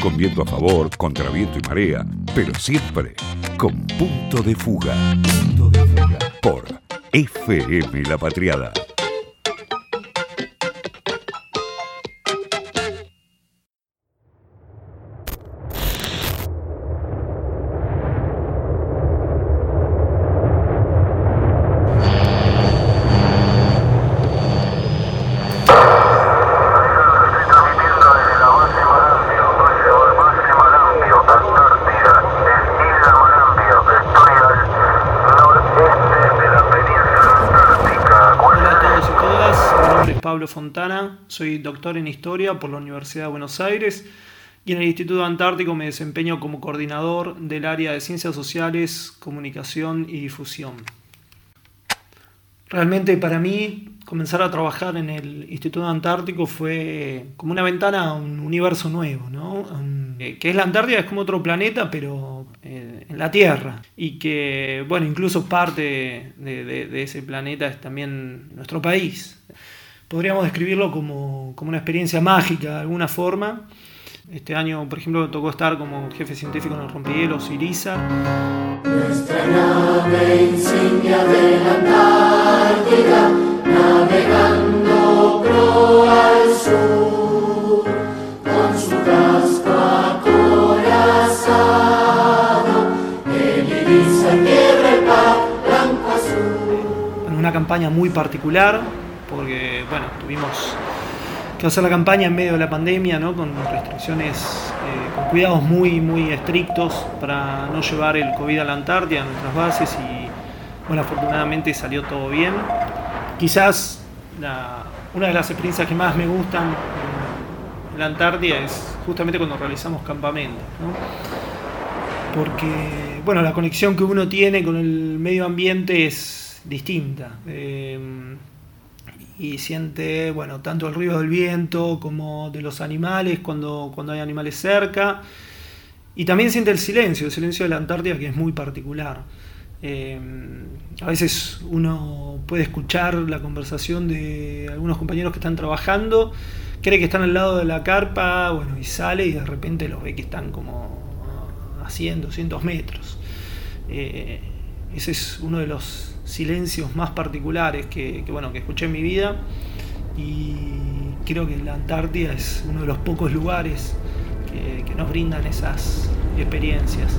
con viento a favor, contra viento y marea, pero siempre con punto de fuga. Punto de fuga. Por FM La Patriada. Fontana, soy doctor en Historia por la Universidad de Buenos Aires y en el Instituto Antártico me desempeño como coordinador del área de Ciencias Sociales, Comunicación y Difusión. Realmente para mí comenzar a trabajar en el Instituto Antártico fue como una ventana a un universo nuevo, ¿no? que es la Antártida, es como otro planeta, pero eh, en la Tierra. Y que, bueno, incluso parte de ese planeta es también nuestro país podríamos describirlo como, una experiencia mágica de alguna forma. Este año, por ejemplo, me tocó estar como jefe científico en el rompehielos IRISA. Nuestra nave insignia de la Antártida, navegando pro al sur, con su casco acorazado, el tierra el blanco azul. En una campaña muy particular, porque bueno, tuvimos que hacer la campaña en medio de la pandemia, ¿no? con restricciones, eh, con cuidados muy, muy estrictos para no llevar el COVID a la Antártida, a nuestras bases, y bueno, afortunadamente salió todo bien. Quizás una de las experiencias que más me gustan en la Antártida es justamente cuando realizamos campamentos, porque bueno, la conexión que uno tiene con el medio ambiente es distinta. Eh, y siente, bueno, tanto el ruido del viento como de los animales cuando, cuando hay animales cerca. Y también siente el silencio, el silencio de la Antártida que es muy particular. Eh, a veces uno puede escuchar la conversación de algunos compañeros que están trabajando, cree que están al lado de la carpa, bueno, y sale y de repente los ve que están como a 100, 200 metros. Eh, ese es uno de los silencios más particulares que, bueno, que escuché en mi vida y creo que la Antártida es uno de los pocos lugares que, que nos brindan esas experiencias.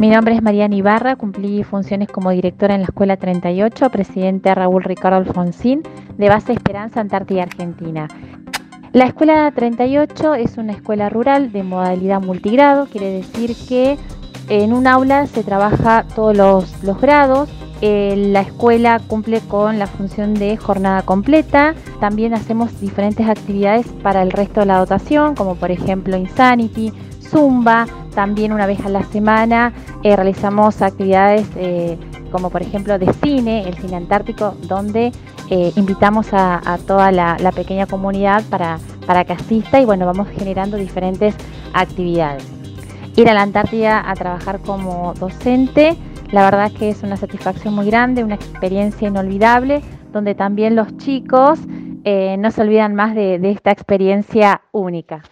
mi nombre es Mariana Ibarra, cumplí funciones como directora en la Escuela 38, presidente Raúl Ricardo Alfonsín, de Base Esperanza, Antártida, Argentina. La Escuela 38 es una escuela rural de modalidad multigrado, quiere decir que en un aula se trabaja todos los, grados, eh, la escuela cumple con la función de jornada completa. También hacemos diferentes actividades para el resto de la dotación, como por ejemplo Insanity, Zumba, también una vez a la semana eh, realizamos actividades eh, como por ejemplo de cine, el cine antártico, donde eh, invitamos a, toda la, pequeña comunidad para, para que asista y bueno, vamos generando diferentes actividades. Ir a la Antártida a trabajar como docente, la verdad que es una satisfacción muy grande, una experiencia inolvidable, donde también los chicos no se olvidan más de esta experiencia única.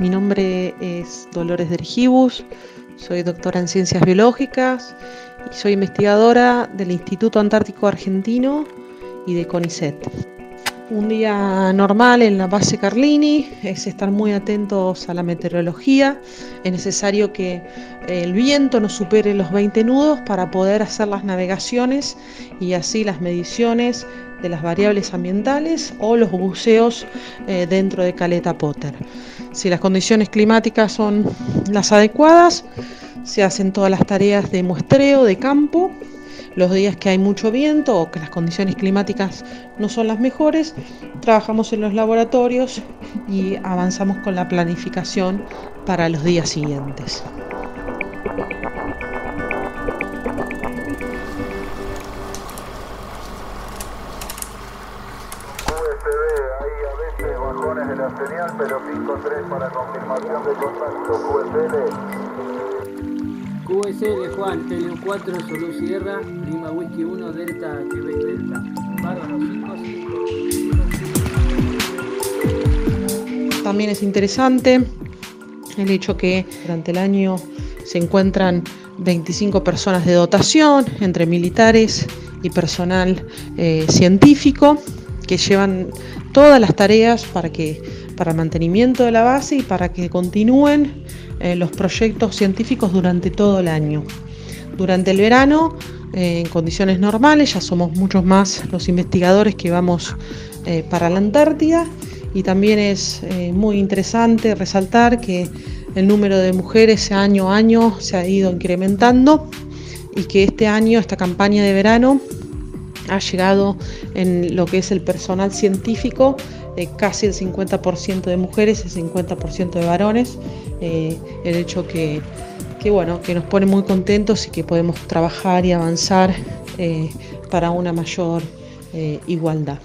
Mi nombre es Dolores Dergibus, soy doctora en Ciencias Biológicas y soy investigadora del Instituto Antártico Argentino y de CONICET. Un día normal en la base Carlini es estar muy atentos a la meteorología. Es necesario que el viento no supere los 20 nudos para poder hacer las navegaciones y así las mediciones de las variables ambientales o los buceos eh, dentro de Caleta Potter. Si las condiciones climáticas son las adecuadas, se hacen todas las tareas de muestreo de campo los días que hay mucho viento o que las condiciones climáticas no son las mejores, trabajamos en los laboratorios y avanzamos con la planificación para los días siguientes. de la señal, pero 5-3 para confirmación de contacto. QSL Juan, Teleo 4, Solo Sierra, Lima Whisky 1, Delta, Quebec Delta. Bárbaro 5, También es interesante el hecho que durante el año se encuentran 25 personas de dotación entre militares y personal eh, científico que llevan todas las tareas para que para el mantenimiento de la base y para que continúen eh, los proyectos científicos durante todo el año. Durante el verano, eh, en condiciones normales, ya somos muchos más los investigadores que vamos eh, para la Antártida y también es muy interesante resaltar que el número de mujeres año a año se ha ido incrementando y que este año, esta campaña de verano, ha llegado en lo que es el personal científico casi el 50% de mujeres y el 50% de varones. Eh, el hecho que, bueno, que nos pone muy contentos y que podemos trabajar y avanzar eh, para una mayor eh, igualdad.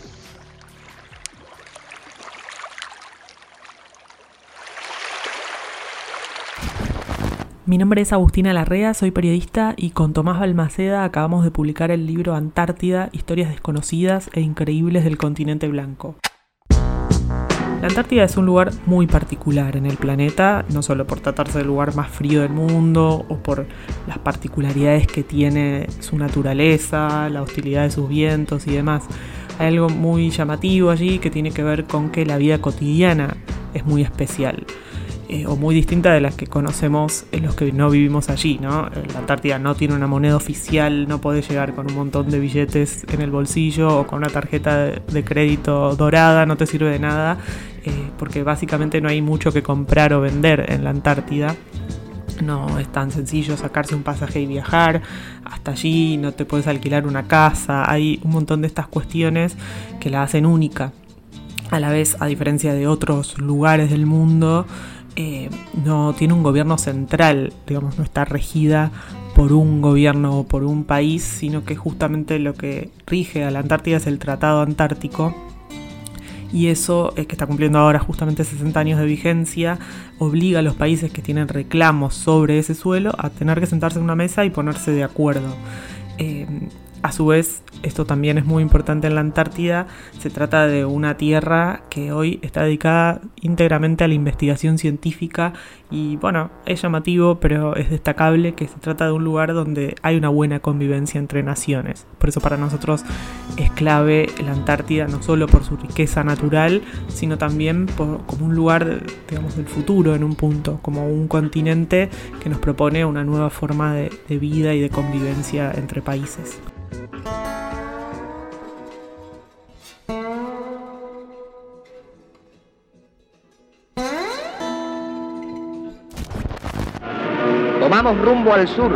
Mi nombre es Agustina Larrea, soy periodista y con Tomás Balmaceda acabamos de publicar el libro Antártida, historias desconocidas e increíbles del continente blanco. La Antártida es un lugar muy particular en el planeta, no solo por tratarse del lugar más frío del mundo o por las particularidades que tiene su naturaleza, la hostilidad de sus vientos y demás. Hay algo muy llamativo allí que tiene que ver con que la vida cotidiana es muy especial. Eh, o muy distinta de las que conocemos los que no vivimos allí, ¿no? La Antártida no tiene una moneda oficial, no puede llegar con un montón de billetes en el bolsillo o con una tarjeta de, crédito dorada, no te sirve de nada, eh, porque básicamente no hay mucho que comprar o vender en la Antártida. No es tan sencillo sacarse un pasaje y viajar hasta allí, no te puedes alquilar una casa, hay un montón de estas cuestiones que la hacen única. A la vez, a diferencia de otros lugares del mundo, eh, no tiene un gobierno central, digamos, no está regida por un gobierno o por un país, sino que justamente lo que rige a la Antártida es el Tratado Antártico. Y eso, es que está cumpliendo ahora justamente 60 años de vigencia, obliga a los países que tienen reclamos sobre ese suelo a tener que sentarse en una mesa y ponerse de acuerdo. Eh, a su vez, esto también es muy importante en la Antártida, se trata de una tierra que hoy está dedicada íntegramente a la investigación científica y bueno, es llamativo, pero es destacable que se trata de un lugar donde hay una buena convivencia entre naciones. Por eso para nosotros es clave la Antártida, no solo por su riqueza natural, sino también como un lugar, digamos, del futuro en un punto, como un continente que nos propone una nueva forma de vida y de convivencia entre países. Tomamos rumbo al sur,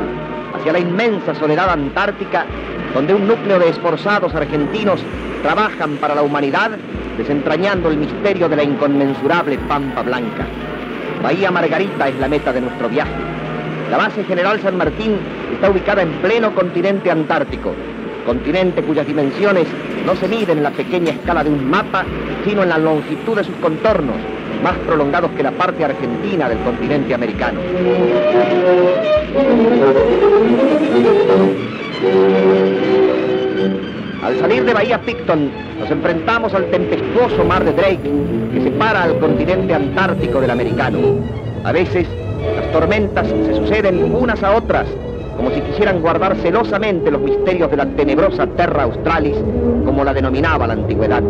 hacia la inmensa soledad antártica, donde un núcleo de esforzados argentinos trabajan para la humanidad, desentrañando el misterio de la inconmensurable Pampa Blanca. Bahía Margarita es la meta de nuestro viaje. La base General San Martín está ubicada en pleno continente antártico, continente cuyas dimensiones no se miden en la pequeña escala de un mapa, sino en la longitud de sus contornos, más prolongados que la parte argentina del continente americano. Al salir de Bahía Picton, nos enfrentamos al tempestuoso mar de Drake que separa al continente antártico del americano. A veces, las tormentas se suceden unas a otras, como si quisieran guardar celosamente los misterios de la tenebrosa Terra Australis, como la denominaba la antigüedad.